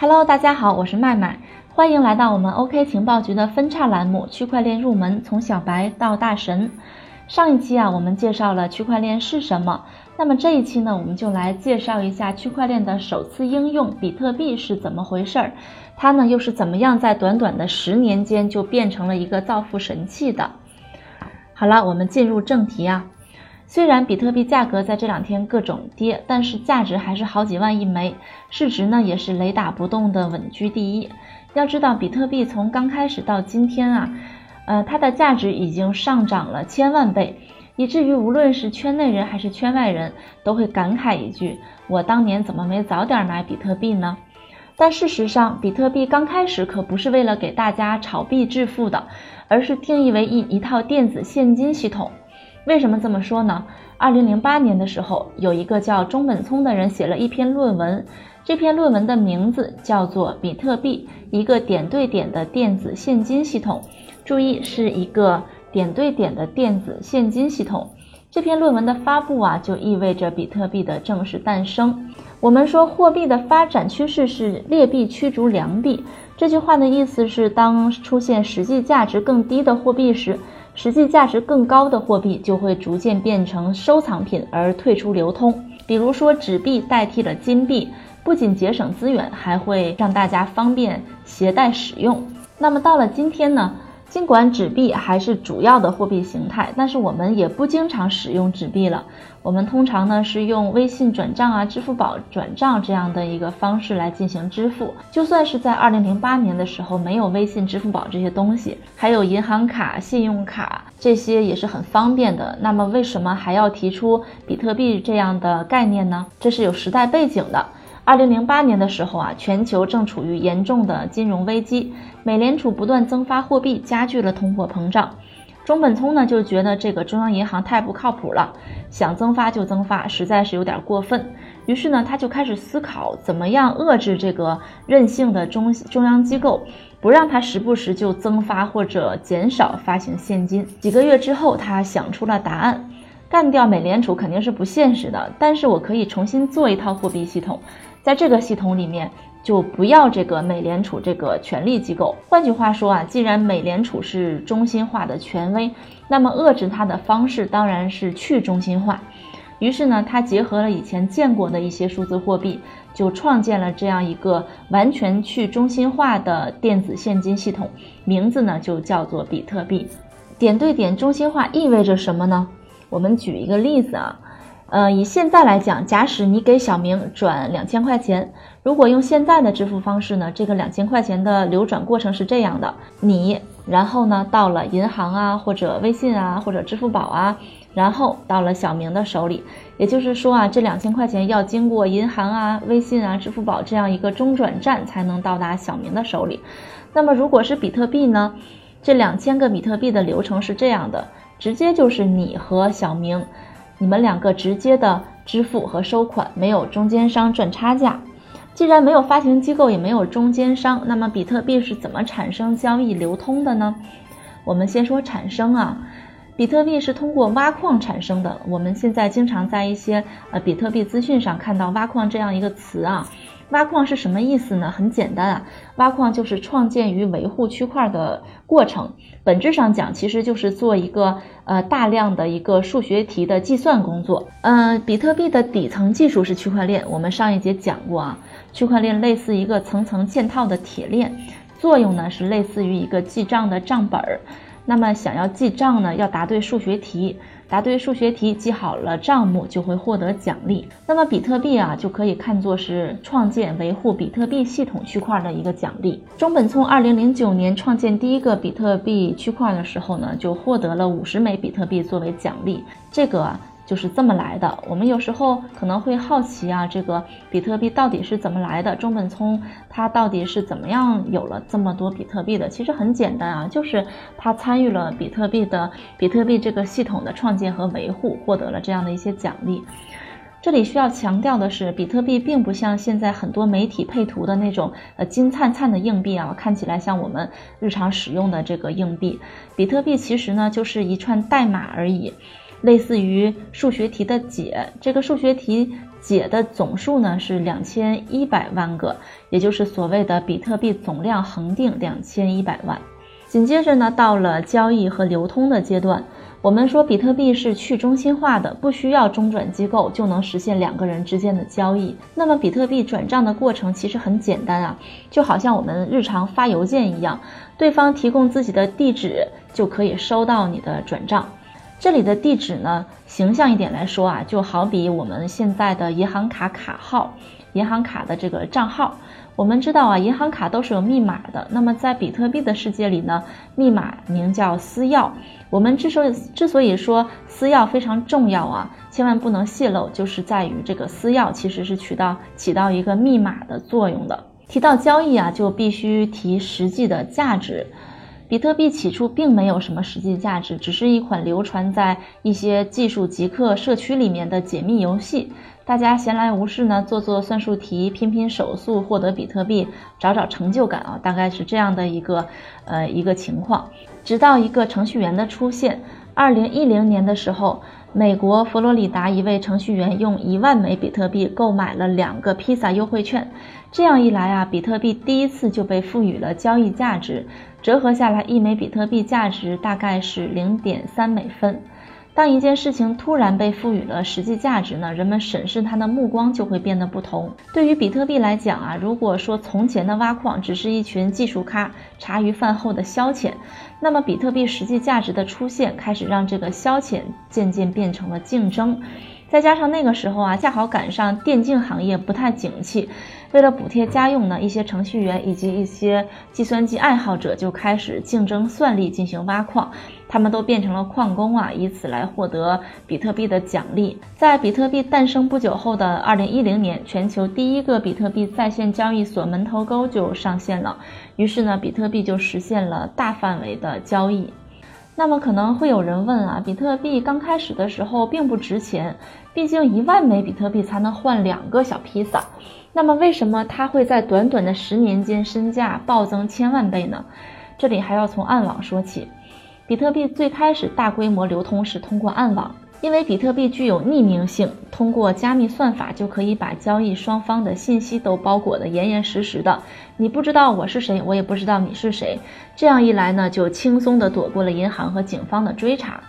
Hello，大家好，我是麦麦，欢迎来到我们 OK 情报局的分叉栏目——区块链入门，从小白到大神。上一期啊，我们介绍了区块链是什么，那么这一期呢，我们就来介绍一下区块链的首次应用——比特币是怎么回事儿，它呢又是怎么样在短短的十年间就变成了一个造富神器的。好了，我们进入正题啊。虽然比特币价格在这两天各种跌，但是价值还是好几万一枚，市值呢也是雷打不动的稳居第一。要知道，比特币从刚开始到今天啊，呃，它的价值已经上涨了千万倍，以至于无论是圈内人还是圈外人都会感慨一句：“我当年怎么没早点买比特币呢？”但事实上，比特币刚开始可不是为了给大家炒币致富的，而是定义为一一套电子现金系统。为什么这么说呢？二零零八年的时候，有一个叫中本聪的人写了一篇论文，这篇论文的名字叫做《比特币：一个点对点的电子现金系统》。注意，是一个点对点的电子现金系统。这篇论文的发布啊，就意味着比特币的正式诞生。我们说，货币的发展趋势是劣币驱逐良币。这句话的意思是，当出现实际价值更低的货币时，实际价值更高的货币就会逐渐变成收藏品而退出流通。比如说，纸币代替了金币，不仅节省资源，还会让大家方便携带使用。那么到了今天呢？尽管纸币还是主要的货币形态，但是我们也不经常使用纸币了。我们通常呢是用微信转账啊、支付宝转账这样的一个方式来进行支付。就算是在二零零八年的时候，没有微信、支付宝这些东西，还有银行卡、信用卡这些也是很方便的。那么为什么还要提出比特币这样的概念呢？这是有时代背景的。二零零八年的时候啊，全球正处于严重的金融危机，美联储不断增发货币，加剧了通货膨胀。中本聪呢就觉得这个中央银行太不靠谱了，想增发就增发，实在是有点过分。于是呢，他就开始思考怎么样遏制这个任性的中中央机构，不让他时不时就增发或者减少发行现金。几个月之后，他想出了答案：干掉美联储肯定是不现实的，但是我可以重新做一套货币系统。在这个系统里面，就不要这个美联储这个权力机构。换句话说啊，既然美联储是中心化的权威，那么遏制它的方式当然是去中心化。于是呢，他结合了以前见过的一些数字货币，就创建了这样一个完全去中心化的电子现金系统，名字呢就叫做比特币。点对点中心化意味着什么呢？我们举一个例子啊。呃，以现在来讲，假使你给小明转两千块钱，如果用现在的支付方式呢，这个两千块钱的流转过程是这样的：你，然后呢到了银行啊，或者微信啊，或者支付宝啊，然后到了小明的手里。也就是说啊，这两千块钱要经过银行啊、微信啊、支付宝这样一个中转站才能到达小明的手里。那么如果是比特币呢，这两千个比特币的流程是这样的，直接就是你和小明。你们两个直接的支付和收款，没有中间商赚差价。既然没有发行机构，也没有中间商，那么比特币是怎么产生、交易、流通的呢？我们先说产生啊，比特币是通过挖矿产生的。我们现在经常在一些呃比特币资讯上看到“挖矿”这样一个词啊。挖矿是什么意思呢？很简单啊，挖矿就是创建与维护区块的过程。本质上讲，其实就是做一个呃大量的一个数学题的计算工作。嗯，比特币的底层技术是区块链。我们上一节讲过啊，区块链类似一个层层嵌套的铁链，作用呢是类似于一个记账的账本儿。那么想要记账呢，要答对数学题。答对数学题，记好了账目就会获得奖励。那么比特币啊，就可以看作是创建维护比特币系统区块的一个奖励。中本聪二零零九年创建第一个比特币区块的时候呢，就获得了五十枚比特币作为奖励。这个。就是这么来的。我们有时候可能会好奇啊，这个比特币到底是怎么来的？中本聪他到底是怎么样有了这么多比特币的？其实很简单啊，就是他参与了比特币的比特币这个系统的创建和维护，获得了这样的一些奖励。这里需要强调的是，比特币并不像现在很多媒体配图的那种呃金灿灿的硬币啊，看起来像我们日常使用的这个硬币。比特币其实呢就是一串代码而已。类似于数学题的解。这个数学题解的总数呢是两千一百万个，也就是所谓的比特币总量恒定两千一百万。紧接着呢，到了交易和流通的阶段。我们说比特币是去中心化的，不需要中转机构就能实现两个人之间的交易。那么比特币转账的过程其实很简单啊，就好像我们日常发邮件一样，对方提供自己的地址就可以收到你的转账。这里的地址呢，形象一点来说啊，就好比我们现在的银行卡卡号、银行卡的这个账号。我们知道啊，银行卡都是有密码的。那么在比特币的世界里呢，密码名叫私钥。我们之所以之所以说私钥非常重要啊，千万不能泄露，就是在于这个私钥其实是起到起到一个密码的作用的。提到交易啊，就必须提实际的价值。比特币起初并没有什么实际价值，只是一款流传在一些技术极客社区里面的解密游戏。大家闲来无事呢，做做算术题，拼拼手速，获得比特币，找找成就感啊，大概是这样的一个呃一个情况。直到一个程序员的出现，二零一零年的时候，美国佛罗里达一位程序员用一万枚比特币购买了两个披萨优惠券，这样一来啊，比特币第一次就被赋予了交易价值，折合下来，一枚比特币价值大概是零点三美分。当一件事情突然被赋予了实际价值呢，人们审视它的目光就会变得不同。对于比特币来讲啊，如果说从前的挖矿只是一群技术咖茶余饭后的消遣，那么比特币实际价值的出现，开始让这个消遣渐渐变成了竞争。再加上那个时候啊，恰好赶上电竞行业不太景气，为了补贴家用呢，一些程序员以及一些计算机爱好者就开始竞争算力进行挖矿，他们都变成了矿工啊，以此来获得比特币的奖励。在比特币诞生不久后的二零一零年，全球第一个比特币在线交易所门头沟就上线了，于是呢，比特币就实现了大范围的交易。那么可能会有人问啊，比特币刚开始的时候并不值钱。毕竟一万枚比特币才能换两个小披萨，那么为什么它会在短短的十年间身价暴增千万倍呢？这里还要从暗网说起。比特币最开始大规模流通是通过暗网，因为比特币具有匿名性，通过加密算法就可以把交易双方的信息都包裹得严严实实的。你不知道我是谁，我也不知道你是谁，这样一来呢，就轻松地躲过了银行和警方的追查。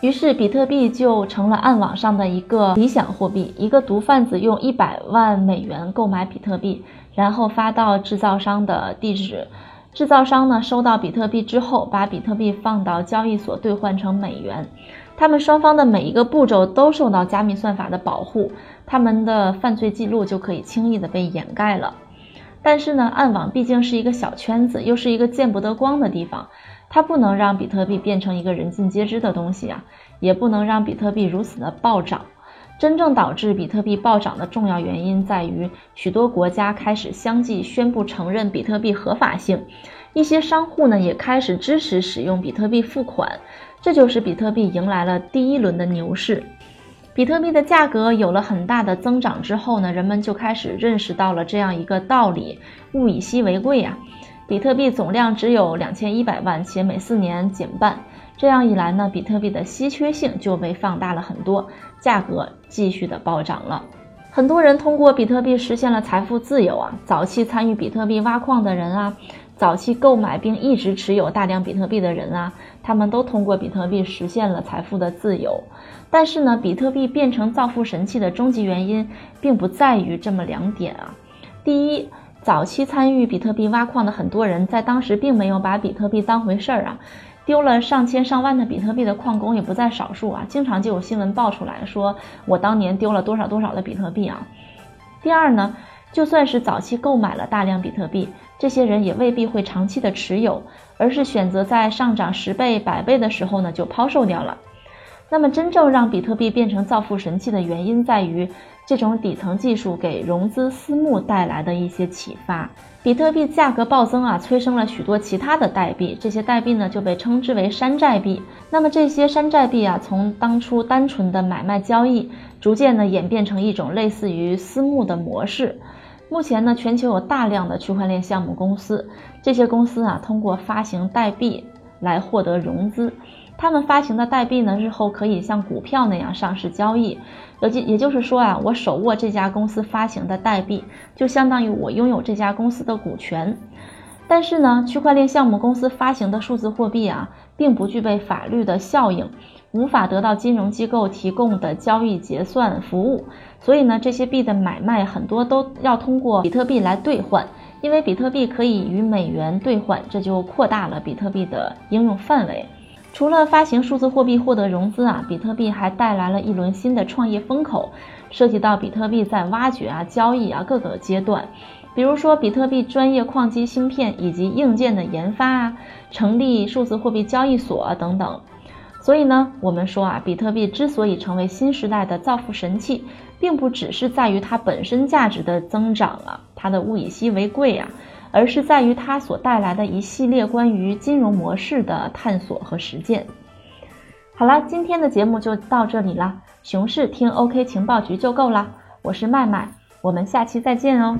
于是，比特币就成了暗网上的一个理想货币。一个毒贩子用一百万美元购买比特币，然后发到制造商的地址。制造商呢，收到比特币之后，把比特币放到交易所兑换成美元。他们双方的每一个步骤都受到加密算法的保护，他们的犯罪记录就可以轻易的被掩盖了。但是呢，暗网毕竟是一个小圈子，又是一个见不得光的地方。它不能让比特币变成一个人尽皆知的东西啊，也不能让比特币如此的暴涨。真正导致比特币暴涨的重要原因在于，许多国家开始相继宣布承认比特币合法性，一些商户呢也开始支持使用比特币付款，这就是比特币迎来了第一轮的牛市。比特币的价格有了很大的增长之后呢，人们就开始认识到了这样一个道理：物以稀为贵呀。比特币总量只有两千一百万，且每四年减半。这样一来呢，比特币的稀缺性就被放大了很多，价格继续的暴涨了。很多人通过比特币实现了财富自由啊！早期参与比特币挖矿的人啊，早期购买并一直持有大量比特币的人啊，他们都通过比特币实现了财富的自由。但是呢，比特币变成造富神器的终极原因，并不在于这么两点啊。第一。早期参与比特币挖矿的很多人，在当时并没有把比特币当回事儿啊，丢了上千上万的比特币的矿工也不在少数啊，经常就有新闻爆出来说我当年丢了多少多少的比特币啊。第二呢，就算是早期购买了大量比特币，这些人也未必会长期的持有，而是选择在上涨十倍、百倍的时候呢就抛售掉了。那么，真正让比特币变成造富神器的原因在于。这种底层技术给融资私募带来的一些启发，比特币价格暴增啊，催生了许多其他的代币，这些代币呢就被称之为山寨币。那么这些山寨币啊，从当初单纯的买卖交易，逐渐呢演变成一种类似于私募的模式。目前呢，全球有大量的区块链项目公司，这些公司啊，通过发行代币来获得融资。他们发行的代币呢，日后可以像股票那样上市交易。也就也就是说啊，我手握这家公司发行的代币，就相当于我拥有这家公司的股权。但是呢，区块链项目公司发行的数字货币啊，并不具备法律的效应，无法得到金融机构提供的交易结算服务。所以呢，这些币的买卖很多都要通过比特币来兑换，因为比特币可以与美元兑换，这就扩大了比特币的应用范围。除了发行数字货币获得融资啊，比特币还带来了一轮新的创业风口，涉及到比特币在挖掘啊、交易啊各个阶段，比如说比特币专业矿机芯片以及硬件的研发啊，成立数字货币交易所等等。所以呢，我们说啊，比特币之所以成为新时代的造富神器，并不只是在于它本身价值的增长啊，它的物以稀为贵啊。而是在于它所带来的一系列关于金融模式的探索和实践。好了，今天的节目就到这里了，熊市听 OK 情报局就够了。我是麦麦，我们下期再见哦。